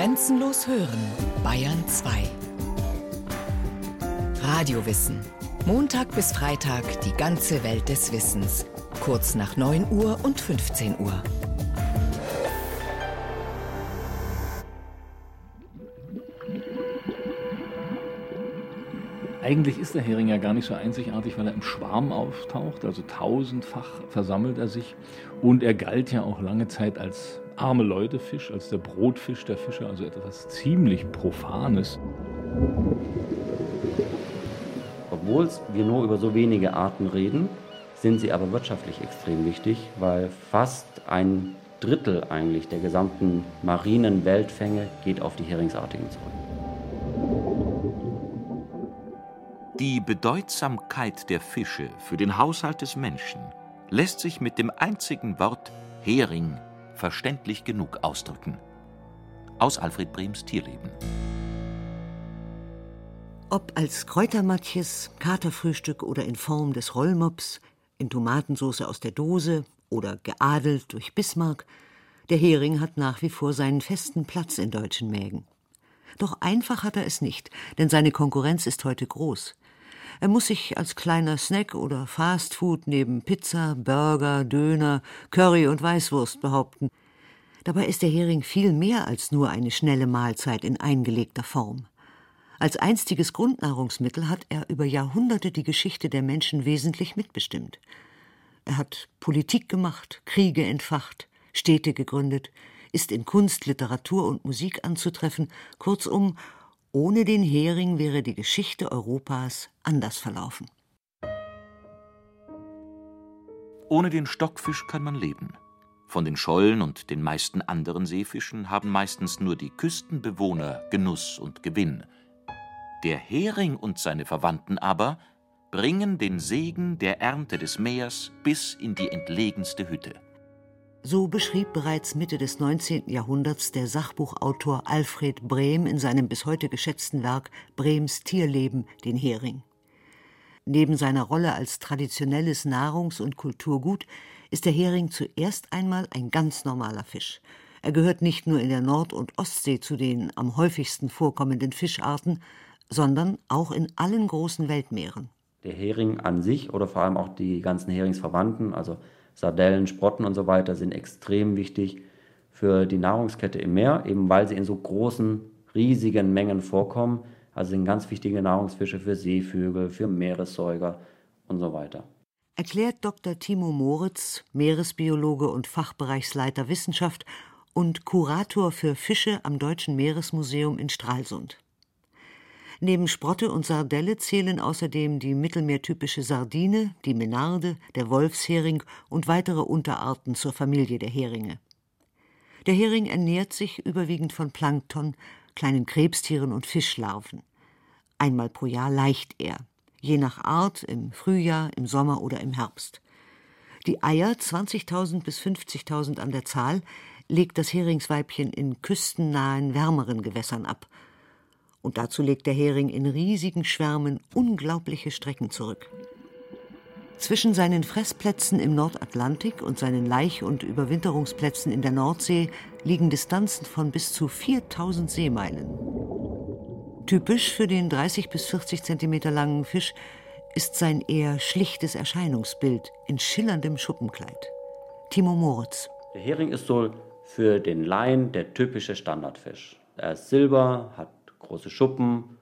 Grenzenlos hören, Bayern 2. Radiowissen. Montag bis Freitag die ganze Welt des Wissens. Kurz nach 9 Uhr und 15 Uhr. Eigentlich ist der Hering ja gar nicht so einzigartig, weil er im Schwarm auftaucht, also tausendfach versammelt er sich. Und er galt ja auch lange Zeit als arme Leute-Fisch, als der Brotfisch der Fische, also etwas ziemlich Profanes. Obwohl wir nur über so wenige Arten reden, sind sie aber wirtschaftlich extrem wichtig, weil fast ein Drittel eigentlich der gesamten marinen Weltfänge geht auf die Heringsartigen zurück. Die Bedeutsamkeit der Fische für den Haushalt des Menschen lässt sich mit dem einzigen Wort Hering verständlich genug ausdrücken. Aus Alfred Brems Tierleben. Ob als Kräutermatjes, Katerfrühstück oder in Form des Rollmops, in Tomatensauce aus der Dose oder geadelt durch Bismarck, der Hering hat nach wie vor seinen festen Platz in deutschen Mägen. Doch einfach hat er es nicht, denn seine Konkurrenz ist heute groß. Er muss sich als kleiner Snack oder Fastfood neben Pizza, Burger, Döner, Curry und Weißwurst behaupten. Dabei ist der Hering viel mehr als nur eine schnelle Mahlzeit in eingelegter Form. Als einstiges Grundnahrungsmittel hat er über Jahrhunderte die Geschichte der Menschen wesentlich mitbestimmt. Er hat Politik gemacht, Kriege entfacht, Städte gegründet, ist in Kunst, Literatur und Musik anzutreffen, kurzum ohne den Hering wäre die Geschichte Europas anders verlaufen. Ohne den Stockfisch kann man leben. Von den Schollen und den meisten anderen Seefischen haben meistens nur die Küstenbewohner Genuss und Gewinn. Der Hering und seine Verwandten aber bringen den Segen der Ernte des Meers bis in die entlegenste Hütte. So beschrieb bereits Mitte des 19. Jahrhunderts der Sachbuchautor Alfred Brehm in seinem bis heute geschätzten Werk Brehms Tierleben den Hering. Neben seiner Rolle als traditionelles Nahrungs- und Kulturgut ist der Hering zuerst einmal ein ganz normaler Fisch. Er gehört nicht nur in der Nord- und Ostsee zu den am häufigsten vorkommenden Fischarten, sondern auch in allen großen Weltmeeren. Der Hering an sich oder vor allem auch die ganzen Heringsverwandten, also Sardellen, Sprotten und so weiter sind extrem wichtig für die Nahrungskette im Meer, eben weil sie in so großen, riesigen Mengen vorkommen. Also sind ganz wichtige Nahrungsfische für Seevögel, für Meeressäuger und so weiter. Erklärt Dr. Timo Moritz, Meeresbiologe und Fachbereichsleiter Wissenschaft und Kurator für Fische am Deutschen Meeresmuseum in Stralsund. Neben Sprotte und Sardelle zählen außerdem die mittelmeertypische Sardine, die Menarde, der Wolfshering und weitere Unterarten zur Familie der Heringe. Der Hering ernährt sich überwiegend von Plankton, kleinen Krebstieren und Fischlarven. Einmal pro Jahr leicht er, je nach Art im Frühjahr, im Sommer oder im Herbst. Die Eier, 20.000 bis 50.000 an der Zahl, legt das Heringsweibchen in küstennahen, wärmeren Gewässern ab – und dazu legt der Hering in riesigen Schwärmen unglaubliche Strecken zurück. Zwischen seinen Fressplätzen im Nordatlantik und seinen Laich- und Überwinterungsplätzen in der Nordsee liegen Distanzen von bis zu 4000 Seemeilen. Typisch für den 30 bis 40 Zentimeter langen Fisch ist sein eher schlichtes Erscheinungsbild in schillerndem Schuppenkleid. Timo Moritz. Der Hering ist so für den Laien der typische Standardfisch. Er ist silber, hat große Schuppen,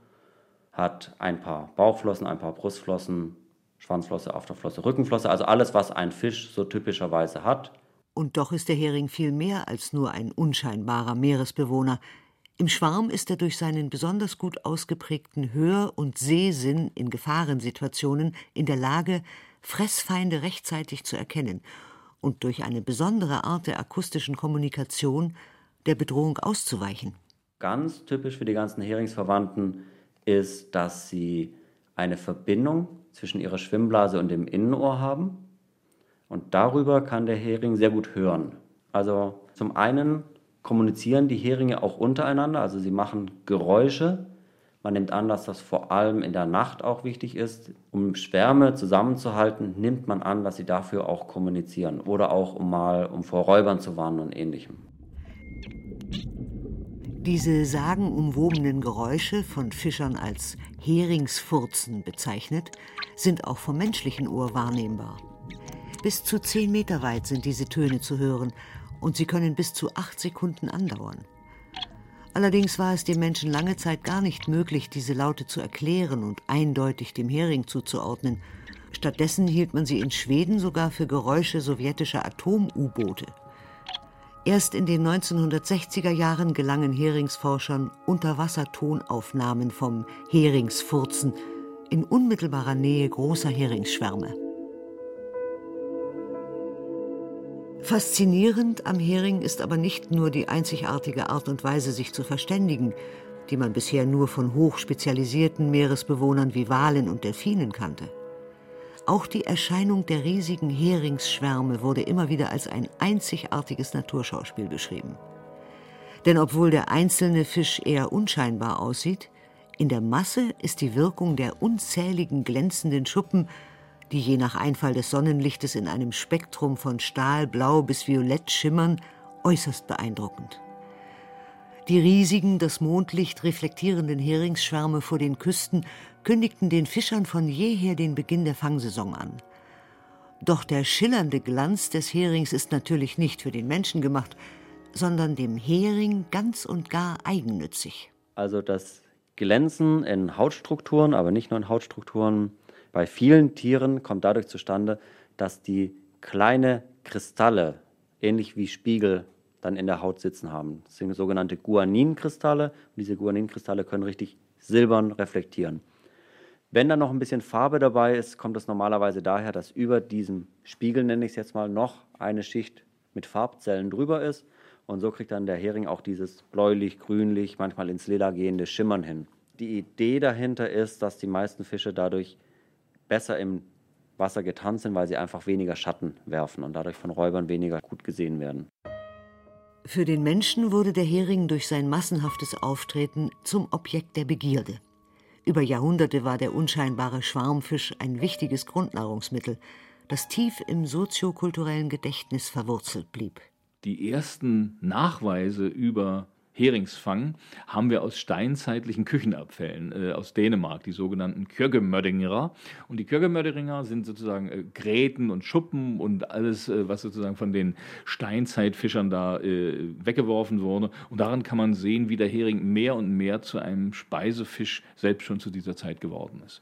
hat ein paar Bauchflossen, ein paar Brustflossen, Schwanzflosse, Afterflosse, Rückenflosse, also alles, was ein Fisch so typischerweise hat. Und doch ist der Hering viel mehr als nur ein unscheinbarer Meeresbewohner. Im Schwarm ist er durch seinen besonders gut ausgeprägten Hör- und Sehsinn in Gefahrensituationen in der Lage, Fressfeinde rechtzeitig zu erkennen und durch eine besondere Art der akustischen Kommunikation der Bedrohung auszuweichen. Ganz typisch für die ganzen Heringsverwandten ist, dass sie eine Verbindung zwischen ihrer Schwimmblase und dem Innenohr haben. Und darüber kann der Hering sehr gut hören. Also zum einen kommunizieren die Heringe auch untereinander, also sie machen Geräusche. Man nimmt an, dass das vor allem in der Nacht auch wichtig ist. Um Schwärme zusammenzuhalten, nimmt man an, dass sie dafür auch kommunizieren oder auch um mal um vor Räubern zu warnen und ähnlichem. Diese sagenumwobenen Geräusche, von Fischern als Heringsfurzen bezeichnet, sind auch vom menschlichen Ohr wahrnehmbar. Bis zu zehn Meter weit sind diese Töne zu hören und sie können bis zu acht Sekunden andauern. Allerdings war es dem Menschen lange Zeit gar nicht möglich, diese Laute zu erklären und eindeutig dem Hering zuzuordnen. Stattdessen hielt man sie in Schweden sogar für Geräusche sowjetischer Atom-U-Boote. Erst in den 1960er Jahren gelangen Heringsforschern Unterwassertonaufnahmen vom Heringsfurzen in unmittelbarer Nähe großer Heringsschwärme. Faszinierend am Hering ist aber nicht nur die einzigartige Art und Weise, sich zu verständigen, die man bisher nur von hochspezialisierten Meeresbewohnern wie Walen und Delfinen kannte. Auch die Erscheinung der riesigen Heringsschwärme wurde immer wieder als ein einzigartiges Naturschauspiel beschrieben. Denn obwohl der einzelne Fisch eher unscheinbar aussieht, in der Masse ist die Wirkung der unzähligen glänzenden Schuppen die je nach Einfall des Sonnenlichtes in einem Spektrum von Stahlblau bis Violett schimmern, äußerst beeindruckend. Die riesigen, das Mondlicht reflektierenden Heringsschwärme vor den Küsten kündigten den Fischern von jeher den Beginn der Fangsaison an. Doch der schillernde Glanz des Herings ist natürlich nicht für den Menschen gemacht, sondern dem Hering ganz und gar eigennützig. Also das Glänzen in Hautstrukturen, aber nicht nur in Hautstrukturen, bei vielen Tieren kommt dadurch zustande, dass die kleine Kristalle, ähnlich wie Spiegel, dann in der Haut sitzen haben. Das sind sogenannte Guaninkristalle. Und diese Guaninkristalle können richtig silbern reflektieren. Wenn dann noch ein bisschen Farbe dabei ist, kommt es normalerweise daher, dass über diesem Spiegel, nenne ich es jetzt mal, noch eine Schicht mit Farbzellen drüber ist. Und so kriegt dann der Hering auch dieses bläulich, grünlich, manchmal ins Lila gehende Schimmern hin. Die Idee dahinter ist, dass die meisten Fische dadurch besser im Wasser getarnt sind, weil sie einfach weniger Schatten werfen und dadurch von Räubern weniger gut gesehen werden. Für den Menschen wurde der Hering durch sein massenhaftes Auftreten zum Objekt der Begierde. Über Jahrhunderte war der unscheinbare Schwarmfisch ein wichtiges Grundnahrungsmittel, das tief im soziokulturellen Gedächtnis verwurzelt blieb. Die ersten Nachweise über Heringsfang haben wir aus steinzeitlichen Küchenabfällen äh, aus Dänemark, die sogenannten Kjörgemördingerer. Und die Kjörgemördingerer sind sozusagen äh, Gräten und Schuppen und alles, äh, was sozusagen von den Steinzeitfischern da äh, weggeworfen wurde. Und daran kann man sehen, wie der Hering mehr und mehr zu einem Speisefisch selbst schon zu dieser Zeit geworden ist.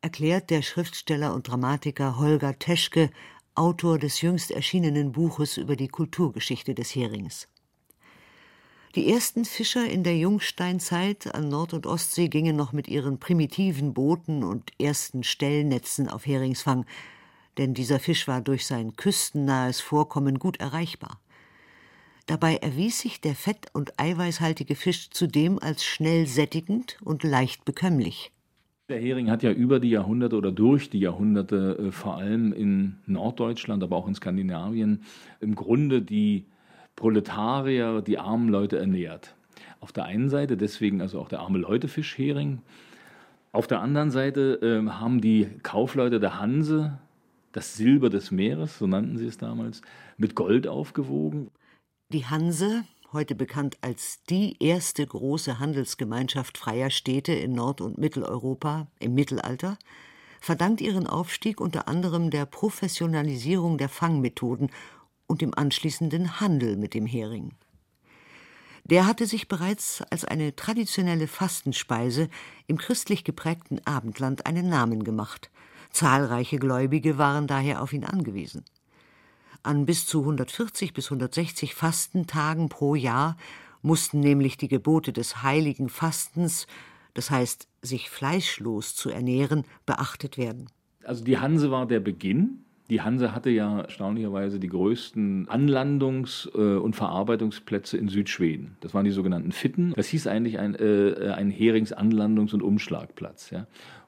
Erklärt der Schriftsteller und Dramatiker Holger Teschke, Autor des jüngst erschienenen Buches über die Kulturgeschichte des Herings. Die ersten Fischer in der Jungsteinzeit an Nord- und Ostsee gingen noch mit ihren primitiven Booten und ersten Stellnetzen auf Heringsfang, denn dieser Fisch war durch sein küstennahes Vorkommen gut erreichbar. Dabei erwies sich der fett- und eiweißhaltige Fisch zudem als schnell sättigend und leicht bekömmlich. Der Hering hat ja über die Jahrhunderte oder durch die Jahrhunderte äh, vor allem in Norddeutschland, aber auch in Skandinavien im Grunde die Proletarier, die armen Leute ernährt. Auf der einen Seite deswegen also auch der arme Leutefisch Hering. Auf der anderen Seite äh, haben die Kaufleute der Hanse das Silber des Meeres, so nannten sie es damals, mit Gold aufgewogen. Die Hanse, heute bekannt als die erste große Handelsgemeinschaft freier Städte in Nord- und Mitteleuropa im Mittelalter, verdankt ihren Aufstieg unter anderem der Professionalisierung der Fangmethoden und dem anschließenden Handel mit dem Hering. Der hatte sich bereits als eine traditionelle Fastenspeise im christlich geprägten Abendland einen Namen gemacht. Zahlreiche Gläubige waren daher auf ihn angewiesen. An bis zu 140 bis 160 Fastentagen pro Jahr mussten nämlich die Gebote des heiligen Fastens, das heißt sich fleischlos zu ernähren, beachtet werden. Also die Hanse war der Beginn die Hanse hatte ja erstaunlicherweise die größten Anlandungs- äh, und Verarbeitungsplätze in Südschweden. Das waren die sogenannten Fitten. Das hieß eigentlich ein, äh, ein Heringsanlandungs- und Umschlagplatz. Ja.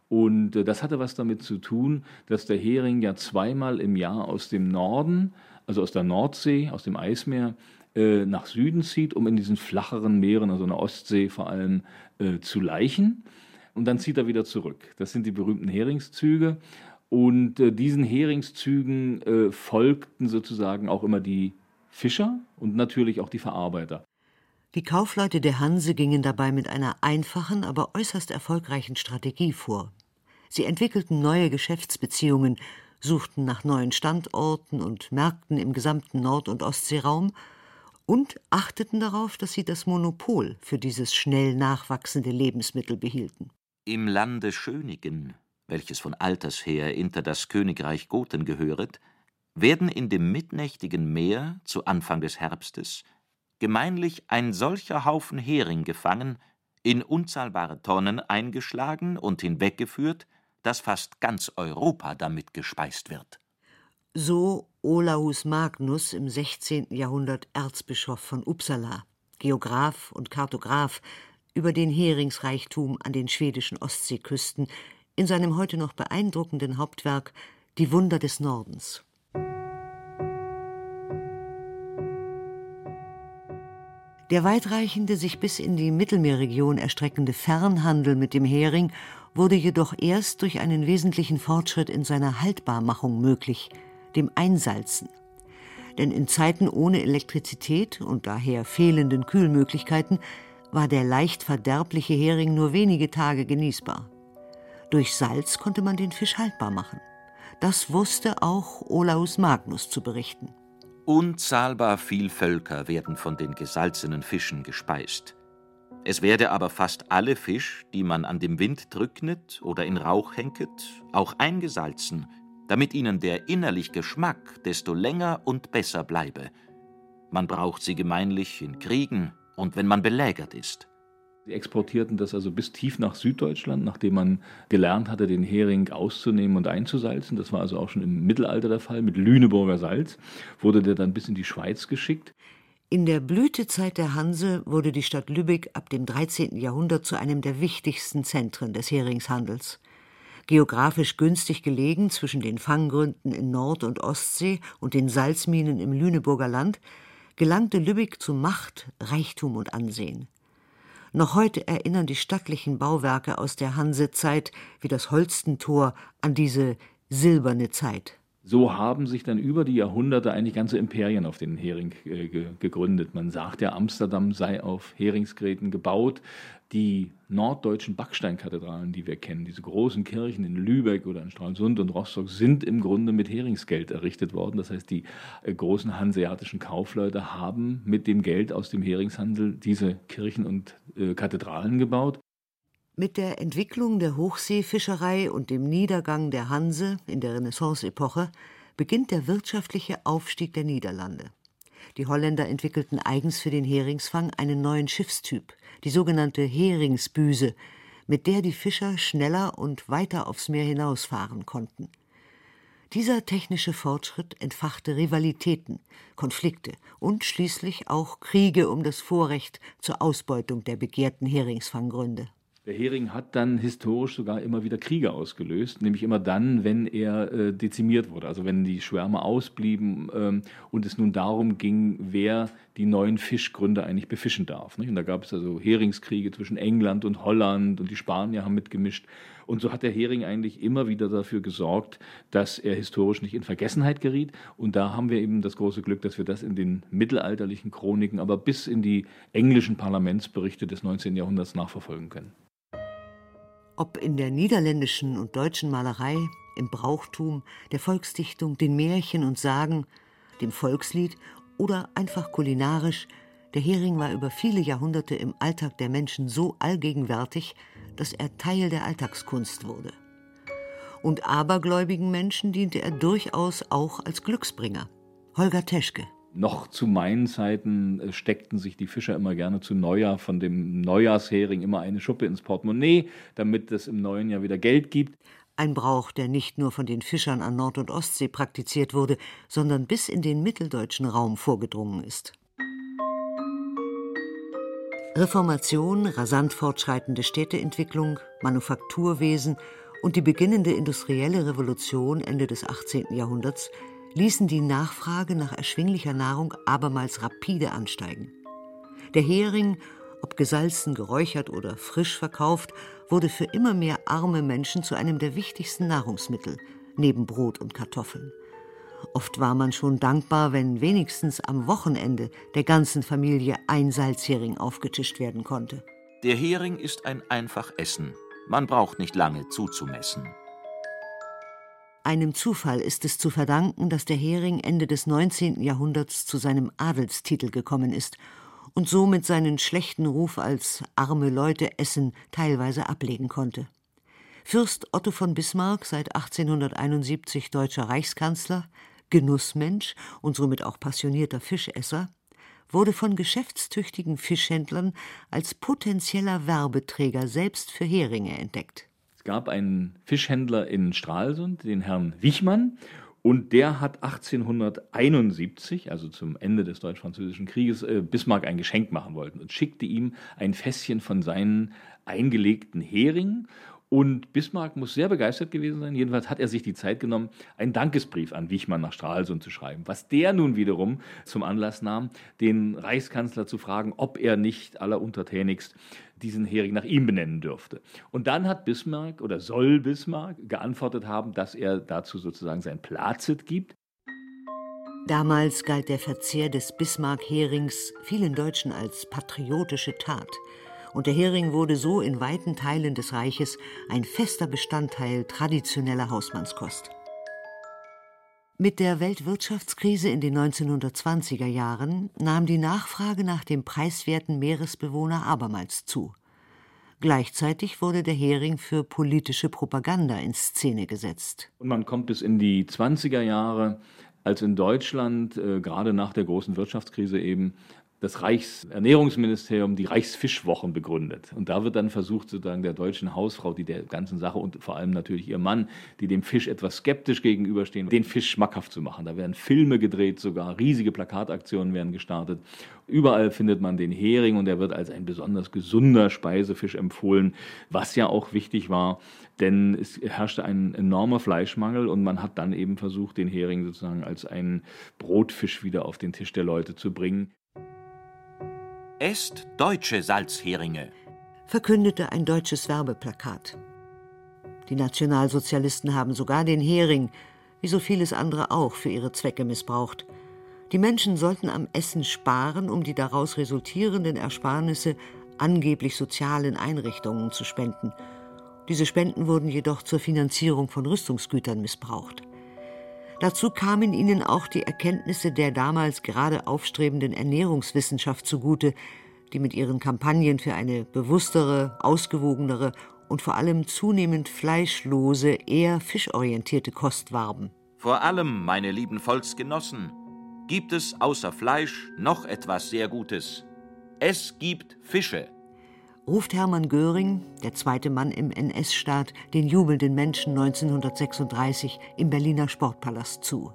Und äh, das hatte was damit zu tun, dass der Hering ja zweimal im Jahr aus dem Norden, also aus der Nordsee, aus dem Eismeer, nach Süden zieht, um in diesen flacheren Meeren, also in der Ostsee vor allem, zu laichen. Und dann zieht er wieder zurück. Das sind die berühmten Heringszüge. Und äh, diesen Heringszügen äh, folgten sozusagen auch immer die Fischer und natürlich auch die Verarbeiter. Die Kaufleute der Hanse gingen dabei mit einer einfachen, aber äußerst erfolgreichen Strategie vor. Sie entwickelten neue Geschäftsbeziehungen, suchten nach neuen Standorten und Märkten im gesamten Nord- und Ostseeraum und achteten darauf, dass sie das Monopol für dieses schnell nachwachsende Lebensmittel behielten. Im Lande Schönigen, welches von alters her hinter das Königreich Goten gehöret, werden in dem mitnächtigen Meer zu Anfang des Herbstes gemeinlich ein solcher Haufen Hering gefangen, in unzahlbare Tonnen eingeschlagen und hinweggeführt, dass fast ganz Europa damit gespeist wird. So Olaus Magnus im 16. Jahrhundert Erzbischof von Uppsala, Geograph und Kartograph über den Heringsreichtum an den schwedischen Ostseeküsten in seinem heute noch beeindruckenden Hauptwerk Die Wunder des Nordens. Der weitreichende, sich bis in die Mittelmeerregion erstreckende Fernhandel mit dem Hering wurde jedoch erst durch einen wesentlichen Fortschritt in seiner Haltbarmachung möglich, dem Einsalzen. Denn in Zeiten ohne Elektrizität und daher fehlenden Kühlmöglichkeiten war der leicht verderbliche Hering nur wenige Tage genießbar. Durch Salz konnte man den Fisch haltbar machen. Das wusste auch Olaus Magnus zu berichten. Unzahlbar viel Völker werden von den gesalzenen Fischen gespeist. Es werde aber fast alle Fisch, die man an dem Wind drücknet oder in Rauch henket, auch eingesalzen, damit ihnen der innerlich Geschmack desto länger und besser bleibe. Man braucht sie gemeinlich in Kriegen und wenn man belägert ist. Sie exportierten das also bis tief nach Süddeutschland, nachdem man gelernt hatte, den Hering auszunehmen und einzusalzen. Das war also auch schon im Mittelalter der Fall. Mit Lüneburger Salz wurde der dann bis in die Schweiz geschickt. In der Blütezeit der Hanse wurde die Stadt Lübeck ab dem 13. Jahrhundert zu einem der wichtigsten Zentren des Heringshandels. Geografisch günstig gelegen zwischen den Fanggründen in Nord- und Ostsee und den Salzminen im Lüneburger Land, gelangte Lübeck zu Macht, Reichtum und Ansehen. Noch heute erinnern die stattlichen Bauwerke aus der Hansezeit wie das Holstentor an diese silberne Zeit. So haben sich dann über die Jahrhunderte eigentlich ganze Imperien auf den Hering äh, gegründet. Man sagt ja, Amsterdam sei auf Heringsgräten gebaut. Die norddeutschen Backsteinkathedralen, die wir kennen, diese großen Kirchen in Lübeck oder in Stralsund und Rostock, sind im Grunde mit Heringsgeld errichtet worden. Das heißt, die äh, großen hanseatischen Kaufleute haben mit dem Geld aus dem Heringshandel diese Kirchen und äh, Kathedralen gebaut. Mit der Entwicklung der Hochseefischerei und dem Niedergang der Hanse in der Renaissance-Epoche beginnt der wirtschaftliche Aufstieg der Niederlande. Die Holländer entwickelten eigens für den Heringsfang einen neuen Schiffstyp, die sogenannte Heringsbüse, mit der die Fischer schneller und weiter aufs Meer hinausfahren konnten. Dieser technische Fortschritt entfachte Rivalitäten, Konflikte und schließlich auch Kriege um das Vorrecht zur Ausbeutung der begehrten Heringsfanggründe. Der Hering hat dann historisch sogar immer wieder Kriege ausgelöst, nämlich immer dann, wenn er äh, dezimiert wurde, also wenn die Schwärme ausblieben ähm, und es nun darum ging, wer die neuen Fischgründe eigentlich befischen darf. Nicht? Und da gab es also Heringskriege zwischen England und Holland und die Spanier haben mitgemischt. Und so hat der Hering eigentlich immer wieder dafür gesorgt, dass er historisch nicht in Vergessenheit geriet. Und da haben wir eben das große Glück, dass wir das in den mittelalterlichen Chroniken, aber bis in die englischen Parlamentsberichte des 19. Jahrhunderts nachverfolgen können. Ob in der niederländischen und deutschen Malerei, im Brauchtum, der Volksdichtung, den Märchen und Sagen, dem Volkslied oder einfach kulinarisch, der Hering war über viele Jahrhunderte im Alltag der Menschen so allgegenwärtig, dass er Teil der Alltagskunst wurde. Und abergläubigen Menschen diente er durchaus auch als Glücksbringer. Holger Teschke noch zu meinen Zeiten äh, steckten sich die Fischer immer gerne zu Neujahr von dem Neujahrshering immer eine Schuppe ins Portemonnaie, damit es im neuen Jahr wieder Geld gibt. Ein Brauch, der nicht nur von den Fischern an Nord- und Ostsee praktiziert wurde, sondern bis in den mitteldeutschen Raum vorgedrungen ist. Reformation, rasant fortschreitende Städteentwicklung, Manufakturwesen und die beginnende industrielle Revolution Ende des 18. Jahrhunderts ließen die Nachfrage nach erschwinglicher Nahrung abermals rapide ansteigen. Der Hering, ob gesalzen, geräuchert oder frisch verkauft, wurde für immer mehr arme Menschen zu einem der wichtigsten Nahrungsmittel, neben Brot und Kartoffeln. Oft war man schon dankbar, wenn wenigstens am Wochenende der ganzen Familie ein Salzhering aufgetischt werden konnte. Der Hering ist ein einfach Essen. Man braucht nicht lange zuzumessen. Einem Zufall ist es zu verdanken, dass der Hering Ende des 19. Jahrhunderts zu seinem Adelstitel gekommen ist und somit seinen schlechten Ruf als arme Leute essen teilweise ablegen konnte. Fürst Otto von Bismarck, seit 1871 deutscher Reichskanzler, Genussmensch und somit auch passionierter Fischesser, wurde von geschäftstüchtigen Fischhändlern als potenzieller Werbeträger selbst für Heringe entdeckt. Gab einen Fischhändler in Stralsund, den Herrn Wichmann, und der hat 1871, also zum Ende des Deutsch-Französischen Krieges, äh, Bismarck ein Geschenk machen wollen und schickte ihm ein Fässchen von seinen eingelegten Heringen und Bismarck muss sehr begeistert gewesen sein. Jedenfalls hat er sich die Zeit genommen, einen Dankesbrief an Wichmann nach Stralsund zu schreiben. Was der nun wiederum zum Anlass nahm, den Reichskanzler zu fragen, ob er nicht alleruntertänigst diesen Hering nach ihm benennen dürfte. Und dann hat Bismarck oder soll Bismarck geantwortet haben, dass er dazu sozusagen sein Plazit gibt. Damals galt der Verzehr des Bismarck-Herings vielen Deutschen als patriotische Tat und der Hering wurde so in weiten Teilen des Reiches ein fester Bestandteil traditioneller Hausmannskost. Mit der Weltwirtschaftskrise in den 1920er Jahren nahm die Nachfrage nach dem preiswerten Meeresbewohner abermals zu. Gleichzeitig wurde der Hering für politische Propaganda in Szene gesetzt. Und man kommt bis in die 20er Jahre, als in Deutschland, äh, gerade nach der großen Wirtschaftskrise eben, das Reichsernährungsministerium die Reichsfischwochen begründet. Und da wird dann versucht, sozusagen der deutschen Hausfrau, die der ganzen Sache und vor allem natürlich ihr Mann, die dem Fisch etwas skeptisch gegenüberstehen, den Fisch schmackhaft zu machen. Da werden Filme gedreht, sogar riesige Plakataktionen werden gestartet. Überall findet man den Hering und er wird als ein besonders gesunder Speisefisch empfohlen, was ja auch wichtig war, denn es herrschte ein enormer Fleischmangel und man hat dann eben versucht, den Hering sozusagen als einen Brotfisch wieder auf den Tisch der Leute zu bringen. Esst deutsche Salzheringe, verkündete ein deutsches Werbeplakat. Die Nationalsozialisten haben sogar den Hering, wie so vieles andere auch, für ihre Zwecke missbraucht. Die Menschen sollten am Essen sparen, um die daraus resultierenden Ersparnisse angeblich sozialen Einrichtungen zu spenden. Diese Spenden wurden jedoch zur Finanzierung von Rüstungsgütern missbraucht. Dazu kamen ihnen auch die Erkenntnisse der damals gerade aufstrebenden Ernährungswissenschaft zugute, die mit ihren Kampagnen für eine bewusstere, ausgewogenere und vor allem zunehmend fleischlose, eher fischorientierte Kost warben. Vor allem, meine lieben Volksgenossen, gibt es außer Fleisch noch etwas sehr Gutes. Es gibt Fische ruft Hermann Göring, der zweite Mann im NS-Staat, den jubelnden Menschen 1936 im Berliner Sportpalast zu.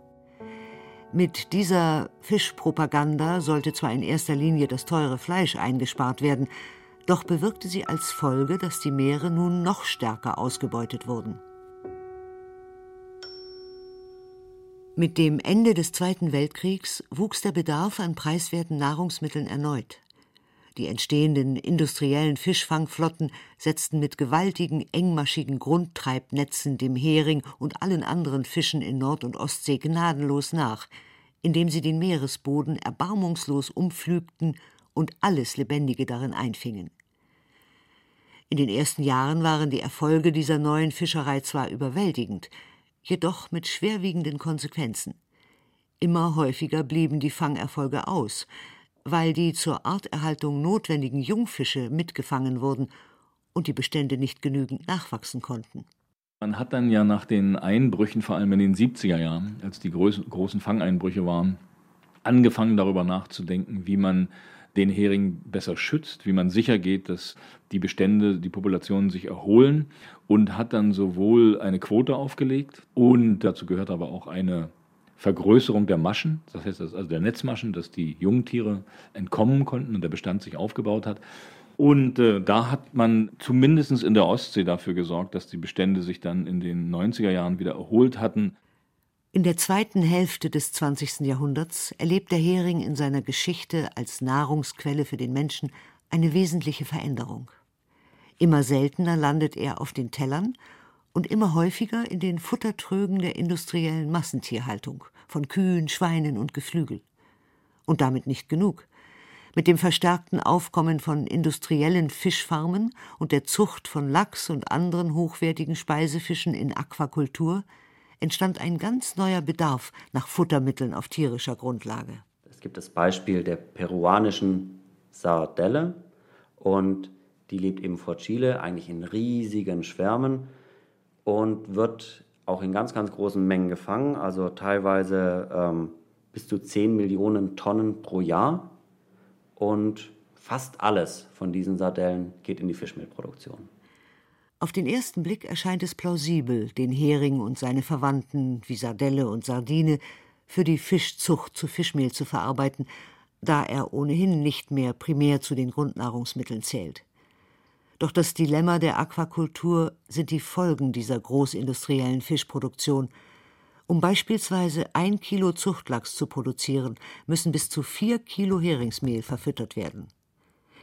Mit dieser Fischpropaganda sollte zwar in erster Linie das teure Fleisch eingespart werden, doch bewirkte sie als Folge, dass die Meere nun noch stärker ausgebeutet wurden. Mit dem Ende des Zweiten Weltkriegs wuchs der Bedarf an preiswerten Nahrungsmitteln erneut. Die entstehenden industriellen Fischfangflotten setzten mit gewaltigen, engmaschigen Grundtreibnetzen dem Hering und allen anderen Fischen in Nord- und Ostsee gnadenlos nach, indem sie den Meeresboden erbarmungslos umpflügten und alles Lebendige darin einfingen. In den ersten Jahren waren die Erfolge dieser neuen Fischerei zwar überwältigend, jedoch mit schwerwiegenden Konsequenzen. Immer häufiger blieben die Fangerfolge aus, weil die zur Arterhaltung notwendigen Jungfische mitgefangen wurden und die Bestände nicht genügend nachwachsen konnten. Man hat dann ja nach den Einbrüchen, vor allem in den 70er Jahren, als die großen Fangeinbrüche waren, angefangen darüber nachzudenken, wie man den Hering besser schützt, wie man sicher geht, dass die Bestände, die Populationen sich erholen und hat dann sowohl eine Quote aufgelegt und dazu gehört aber auch eine Vergrößerung der Maschen, das heißt also der Netzmaschen, dass die Jungtiere entkommen konnten und der Bestand sich aufgebaut hat. Und äh, da hat man zumindest in der Ostsee dafür gesorgt, dass die Bestände sich dann in den 90er Jahren wieder erholt hatten. In der zweiten Hälfte des 20. Jahrhunderts erlebt der Hering in seiner Geschichte als Nahrungsquelle für den Menschen eine wesentliche Veränderung. Immer seltener landet er auf den Tellern und immer häufiger in den Futtertrögen der industriellen Massentierhaltung von Kühen, Schweinen und Geflügel. Und damit nicht genug. Mit dem verstärkten Aufkommen von industriellen Fischfarmen und der Zucht von Lachs und anderen hochwertigen Speisefischen in Aquakultur entstand ein ganz neuer Bedarf nach Futtermitteln auf tierischer Grundlage. Es gibt das Beispiel der peruanischen Sardelle und die lebt eben vor Chile, eigentlich in riesigen Schwärmen und wird auch in ganz, ganz großen Mengen gefangen, also teilweise ähm, bis zu 10 Millionen Tonnen pro Jahr. Und fast alles von diesen Sardellen geht in die Fischmehlproduktion. Auf den ersten Blick erscheint es plausibel, den Hering und seine Verwandten wie Sardelle und Sardine für die Fischzucht zu Fischmehl zu verarbeiten, da er ohnehin nicht mehr primär zu den Grundnahrungsmitteln zählt. Doch das Dilemma der Aquakultur sind die Folgen dieser großindustriellen Fischproduktion. Um beispielsweise ein Kilo Zuchtlachs zu produzieren, müssen bis zu vier Kilo Heringsmehl verfüttert werden.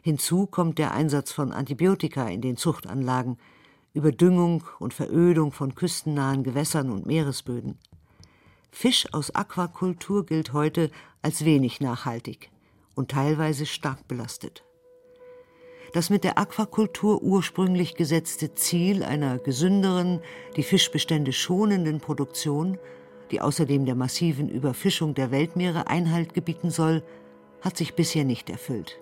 Hinzu kommt der Einsatz von Antibiotika in den Zuchtanlagen, Überdüngung und Verödung von küstennahen Gewässern und Meeresböden. Fisch aus Aquakultur gilt heute als wenig nachhaltig und teilweise stark belastet. Das mit der Aquakultur ursprünglich gesetzte Ziel einer gesünderen, die Fischbestände schonenden Produktion, die außerdem der massiven Überfischung der Weltmeere Einhalt gebieten soll, hat sich bisher nicht erfüllt.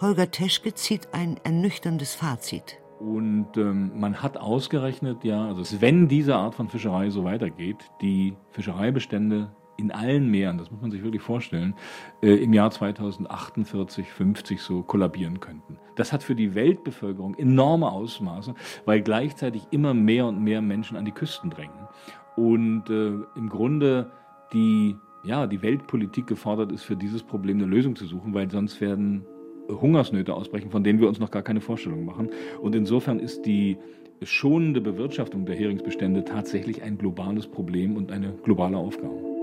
Holger Teschke zieht ein ernüchterndes Fazit. Und ähm, man hat ausgerechnet, ja, also wenn diese Art von Fischerei so weitergeht, die Fischereibestände in allen Meeren, das muss man sich wirklich vorstellen, äh, im Jahr 2048, 50 so kollabieren könnten. Das hat für die Weltbevölkerung enorme Ausmaße, weil gleichzeitig immer mehr und mehr Menschen an die Küsten drängen. Und äh, im Grunde die, ja, die Weltpolitik gefordert ist, für dieses Problem eine Lösung zu suchen, weil sonst werden Hungersnöte ausbrechen, von denen wir uns noch gar keine Vorstellung machen. Und insofern ist die schonende Bewirtschaftung der Heringsbestände tatsächlich ein globales Problem und eine globale Aufgabe.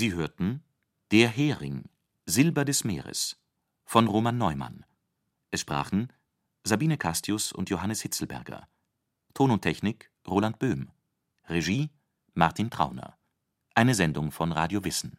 Sie hörten Der Hering, Silber des Meeres von Roman Neumann. Es sprachen Sabine Castius und Johannes Hitzelberger. Ton und Technik Roland Böhm. Regie Martin Trauner. Eine Sendung von Radio Wissen